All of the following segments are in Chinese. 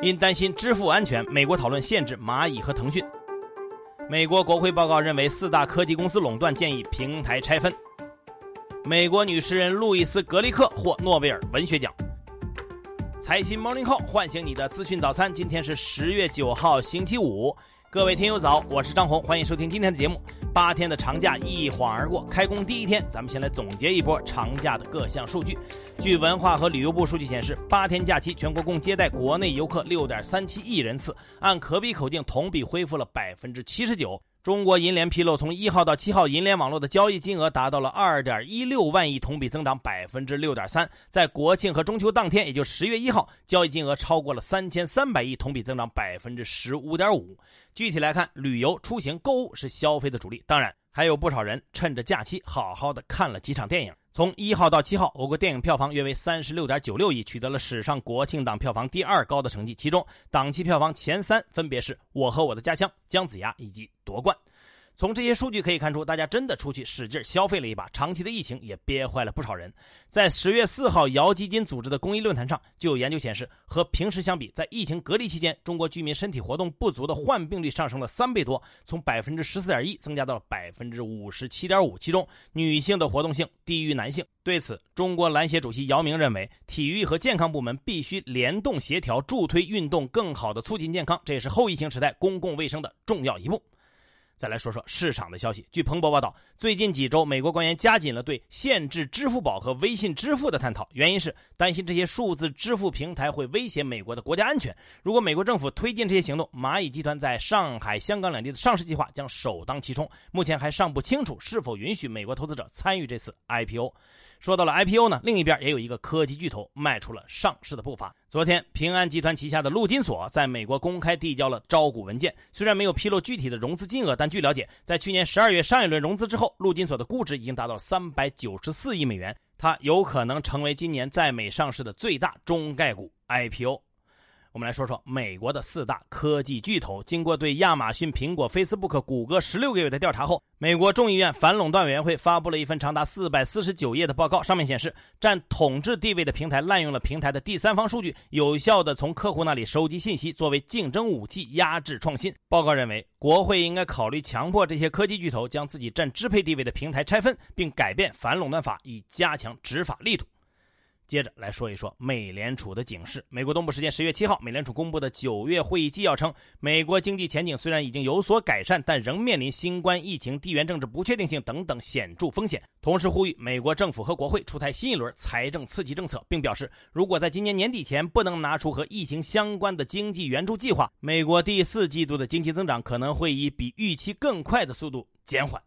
因担心支付安全，美国讨论限制蚂蚁和腾讯。美国国会报告认为四大科技公司垄断，建议平台拆分。美国女诗人路易斯·格利克获诺贝尔文学奖。财新 Morning Call 唤醒你的资讯早餐。今天是十月九号，星期五。各位听友早，我是张红，欢迎收听今天的节目。八天的长假一晃而过，开工第一天，咱们先来总结一波长假的各项数据。据文化和旅游部数据显示，八天假期全国共接待国内游客六点三七亿人次，按可比口径同比恢复了百分之七十九。中国银联披露，从一号到七号，银联网络的交易金额达到了二点一六万亿，同比增长百分之六点三。在国庆和中秋当天，也就十月一号，交易金额超过了三千三百亿，同比增长百分之十五点五。具体来看，旅游、出行、购物是消费的主力，当然还有不少人趁着假期好好的看了几场电影。从一号到七号，我国电影票房约为三十六点九六亿，取得了史上国庆档票房第二高的成绩。其中，档期票房前三分别是《我和我的家乡》、《姜子牙》以及《夺冠》。从这些数据可以看出，大家真的出去使劲消费了一把。长期的疫情也憋坏了不少人。在十月四号姚基金组织的公益论坛上，就有研究显示，和平时相比，在疫情隔离期间，中国居民身体活动不足的患病率上升了三倍多，从百分之十四点一增加到了百分之五十七点五。其中，女性的活动性低于男性。对此，中国篮协主席姚明认为，体育和健康部门必须联动协调，助推运动，更好的促进健康，这也是后疫情时代公共卫生的重要一步。再来说说市场的消息。据彭博报道，最近几周，美国官员加紧了对限制支付宝和微信支付的探讨，原因是担心这些数字支付平台会威胁美国的国家安全。如果美国政府推进这些行动，蚂蚁集团在上海、香港两地的上市计划将首当其冲。目前还尚不清楚是否允许美国投资者参与这次 IPO。说到了 IPO 呢，另一边也有一个科技巨头迈出了上市的步伐。昨天，平安集团旗下的陆金所在美国公开递交了招股文件，虽然没有披露具体的融资金额，但据了解，在去年十二月上一轮融资之后，陆金所的估值已经达到三百九十四亿美元，它有可能成为今年在美上市的最大中概股 IPO。我们来说说美国的四大科技巨头。经过对亚马逊、苹果、Facebook、谷歌十六个月的调查后，美国众议院反垄断委员会发布了一份长达四百四十九页的报告。上面显示，占统治地位的平台滥用了平台的第三方数据，有效的从客户那里收集信息，作为竞争武器压制创新。报告认为，国会应该考虑强迫这些科技巨头将自己占支配地位的平台拆分，并改变反垄断法，以加强执法力度。接着来说一说美联储的警示。美国东部时间十月七号，美联储公布的九月会议纪要称，美国经济前景虽然已经有所改善，但仍面临新冠疫情、地缘政治不确定性等等显著风险。同时呼吁美国政府和国会出台新一轮财政刺激政策，并表示，如果在今年年底前不能拿出和疫情相关的经济援助计划，美国第四季度的经济增长可能会以比预期更快的速度减缓。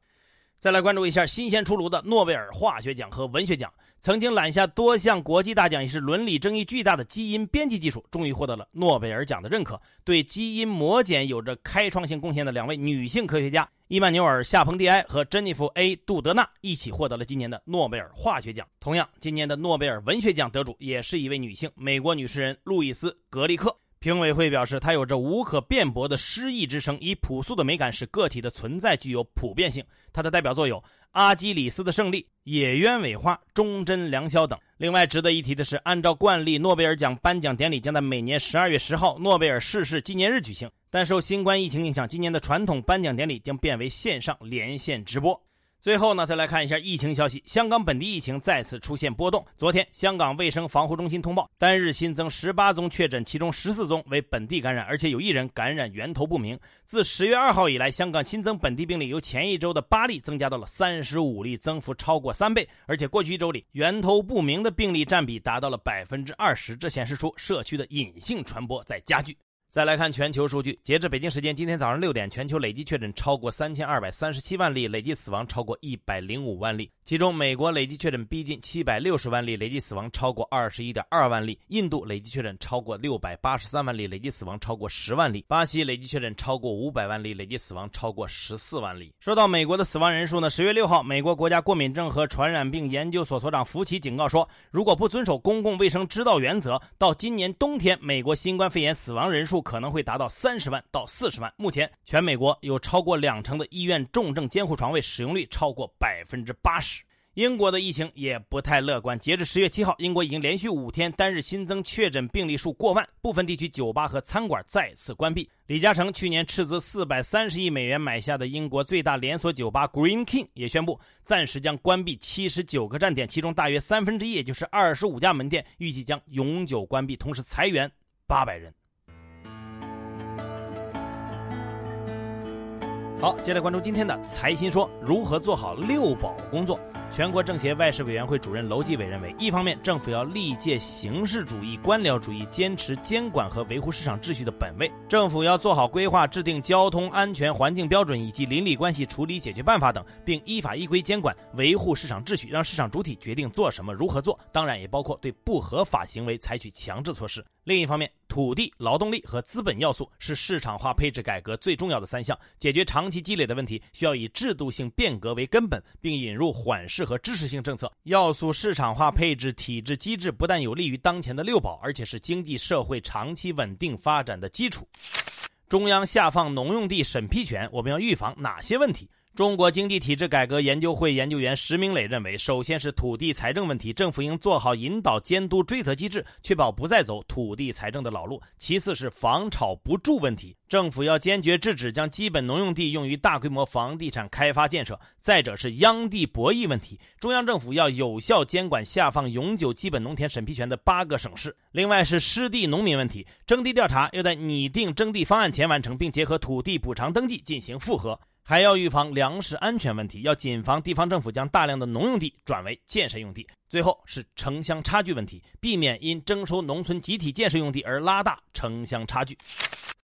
再来关注一下新鲜出炉的诺贝尔化学奖和文学奖。曾经揽下多项国际大奖，也是伦理争议巨大的基因编辑技术，终于获得了诺贝尔奖的认可。对基因模检有着开创性贡献的两位女性科学家伊曼纽尔·夏彭蒂埃和珍妮弗 ·A· 杜德纳一起获得了今年的诺贝尔化学奖。同样，今年的诺贝尔文学奖得主也是一位女性，美国女诗人路易斯·格利克。评委会表示，他有着无可辩驳的诗意之声，以朴素的美感使个体的存在具有普遍性。他的代表作有《阿基里斯的胜利》《野鸢尾花》《忠贞良宵》等。另外值得一提的是，按照惯例，诺贝尔奖颁奖典礼将在每年十二月十号诺贝尔逝世纪念日举行，但受新冠疫情影响，今年的传统颁奖典礼将变为线上连线直播。最后呢，再来看一下疫情消息。香港本地疫情再次出现波动。昨天，香港卫生防护中心通报，单日新增十八宗确诊，其中十四宗为本地感染，而且有一人感染源头不明。自十月二号以来，香港新增本地病例由前一周的八例增加到了三十五例，增幅超过三倍。而且过去一周里，源头不明的病例占比达到了百分之二十，这显示出社区的隐性传播在加剧。再来看全球数据，截至北京时间今天早上六点，全球累计确诊超过三千二百三十七万例，累计死亡超过一百零五万例。其中，美国累计确诊逼近七百六十万例，累计死亡超过二十一点二万例；印度累计确诊超过六百八十三万例，累计死亡超过十万例；巴西累计确诊超过五百万例，累计死亡超过十四万例。说到美国的死亡人数呢？十月六号，美国国家过敏症和传染病研究所所长福奇警告说，如果不遵守公共卫生之道原则，到今年冬天，美国新冠肺炎死亡人数。可能会达到三十万到四十万。目前，全美国有超过两成的医院重症监护床位使用率超过百分之八十。英国的疫情也不太乐观。截至十月七号，英国已经连续五天单日新增确诊病例数过万，部分地区酒吧和餐馆再次关闭。李嘉诚去年斥资四百三十亿美元买下的英国最大连锁酒吧 Green King 也宣布暂时将关闭七十九个站点，其中大约三分之一，也就是二十五家门店，预计将永久关闭，同时裁员八百人。好，接下来关注今天的财新说，如何做好六保工作。全国政协外事委员会主任楼继伟认为，一方面，政府要力戒形式主义、官僚主义，坚持监管和维护市场秩序的本位；政府要做好规划、制定交通安全环境标准以及邻里关系处理解决办法等，并依法依规监管、维护市场秩序，让市场主体决定做什么、如何做。当然，也包括对不合法行为采取强制措施。另一方面，土地、劳动力和资本要素是市场化配置改革最重要的三项。解决长期积累的问题，需要以制度性变革为根本，并引入缓释适合支持性政策。要素市场化配置体制机制不但有利于当前的六保，而且是经济社会长期稳定发展的基础。中央下放农用地审批权，我们要预防哪些问题？中国经济体制改革研究会研究员石明磊认为，首先是土地财政问题，政府应做好引导、监督、追责机制，确保不再走土地财政的老路。其次是房炒不住问题，政府要坚决制止将基本农用地用于大规模房地产开发建设。再者是央地博弈问题，中央政府要有效监管下放永久基本农田审批权的八个省市。另外是湿地农民问题，征地调查要在拟定征地方案前完成，并结合土地补偿登记进行复核。还要预防粮食安全问题，要谨防地方政府将大量的农用地转为建设用地。最后是城乡差距问题，避免因征收农村集体建设用地而拉大城乡差距。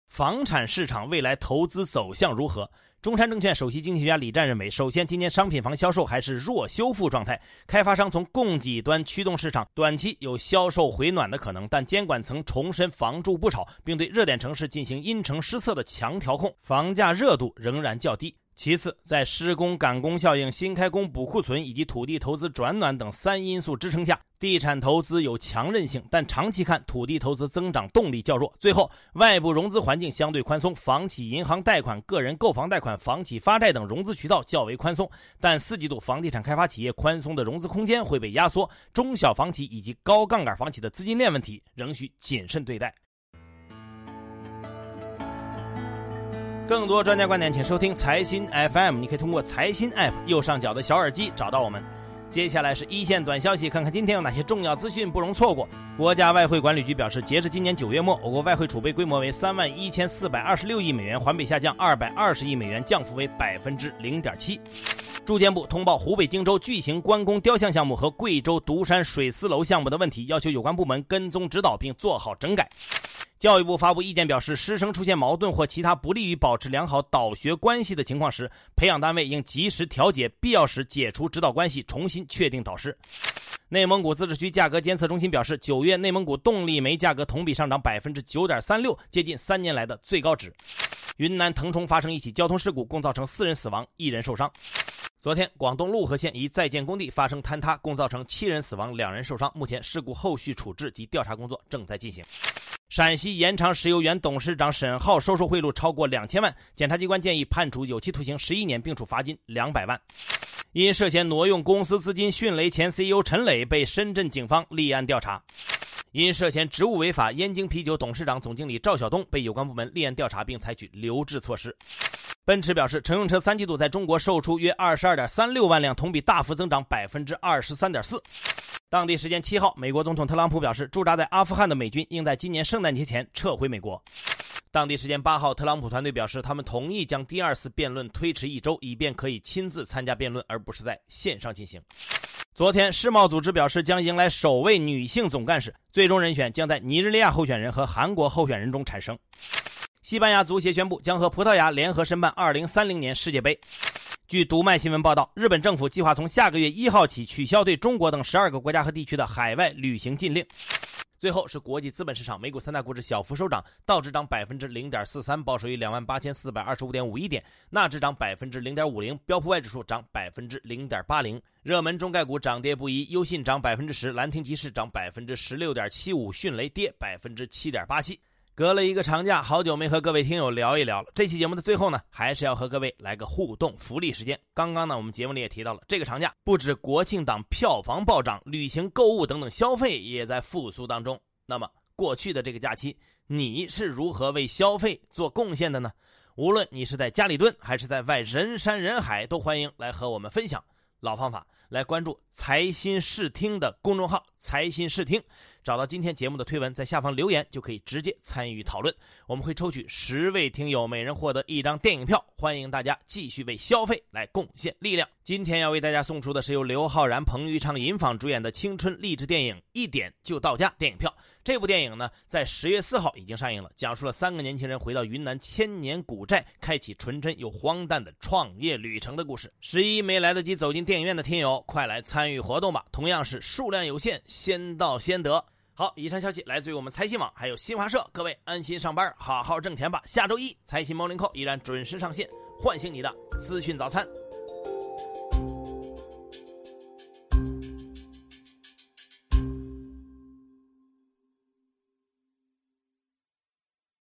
房产市场未来投资走向如何？中山证券首席经济学家李战认为，首先，今年商品房销售还是弱修复状态，开发商从供给端驱动市场，短期有销售回暖的可能，但监管层重申房住不炒，并对热点城市进行因城施策的强调控，房价热度仍然较低。其次，在施工赶工效应、新开工补库存以及土地投资转暖等三因素支撑下，地产投资有强韧性，但长期看，土地投资增长动力较弱。最后，外部融资环境相对宽松，房企银行贷款、个人购房贷款、房企发债等融资渠道较为宽松，但四季度房地产开发企业宽松的融资空间会被压缩，中小房企以及高杠杆房企的资金链问题仍需谨慎对待。更多专家观点，请收听财新 FM。你可以通过财新 App 右上角的小耳机找到我们。接下来是一线短消息，看看今天有哪些重要资讯不容错过。国家外汇管理局表示，截至今年九月末，我国外汇储备规模为三万一千四百二十六亿美元，环比下降二百二十亿美元，降幅为百分之零点七。住建部通报湖北荆州巨型关公雕像项目和贵州独山水丝楼项目的问题，要求有关部门跟踪指导并做好整改。教育部发布意见表示，师生出现矛盾或其他不利于保持良好导学关系的情况时，培养单位应及时调解，必要时解除指导关系，重新确定导师。内蒙古自治区价格监测中心表示，九月内蒙古动力煤价格同比上涨百分之九点三六，接近三年来的最高值。云南腾冲发生一起交通事故，共造成四人死亡，一人受伤。昨天，广东陆河县一在建工地发生坍塌，共造成七人死亡，两人受伤。目前，事故后续处置及调查工作正在进行。陕西延长石油原董事长沈浩收受贿赂超过两千万，检察机关建议判处有期徒刑十一年，并处罚金两百万。因涉嫌挪用公司资金，迅雷前 CEO 陈磊被深圳警方立案调查。因涉嫌职务违法，燕京啤酒董事长、总经理赵晓东被有关部门立案调查，并采取留置措施。奔驰表示，乘用车三季度在中国售出约二十二点三六万辆，同比大幅增长百分之二十三点四。当地时间七号，美国总统特朗普表示，驻扎在阿富汗的美军应在今年圣诞节前撤回美国。当地时间八号，特朗普团队表示，他们同意将第二次辩论推迟一周，以便可以亲自参加辩论，而不是在线上进行。昨天，世贸组织表示将迎来首位女性总干事，最终人选将在尼日利亚候选人和韩国候选人中产生。西班牙足协宣布将和葡萄牙联合申办2030年世界杯。据读卖新闻报道，日本政府计划从下个月一号起取消对中国等十二个国家和地区的海外旅行禁令。最后是国际资本市场，美股三大股指小幅收涨，道指涨百分之零点四三，报收于两万八千四百二十五点五一点；纳指涨百分之零点五零，标普外指数涨百分之零点八零。热门中概股涨跌不一，优信涨百分之十，兰亭集市涨百分之十六点七五，迅雷跌百分之七点八七。隔了一个长假，好久没和各位听友聊一聊了。这期节目的最后呢，还是要和各位来个互动福利时间。刚刚呢，我们节目里也提到了，这个长假不止国庆档票房暴涨，旅行、购物等等消费也在复苏当中。那么过去的这个假期，你是如何为消费做贡献的呢？无论你是在家里蹲，还是在外人山人海，都欢迎来和我们分享。老方法，来关注财新视听的公众号“财新视听”，找到今天节目的推文，在下方留言就可以直接参与讨论。我们会抽取十位听友，每人获得一张电影票。欢迎大家继续为消费来贡献力量。今天要为大家送出的是由刘昊然、彭昱畅尹昉主演的青春励志电影《一点就到家》电影票。这部电影呢，在十月四号已经上映了，讲述了三个年轻人回到云南千年古寨，开启纯真又荒诞的创业旅程的故事。十一没来得及走进电影院的听友，快来参与活动吧！同样是数量有限，先到先得。好，以上消息来自于我们财新网，还有新华社。各位安心上班，好好挣钱吧。下周一财新猫零扣依然准时上线，唤醒你的资讯早餐。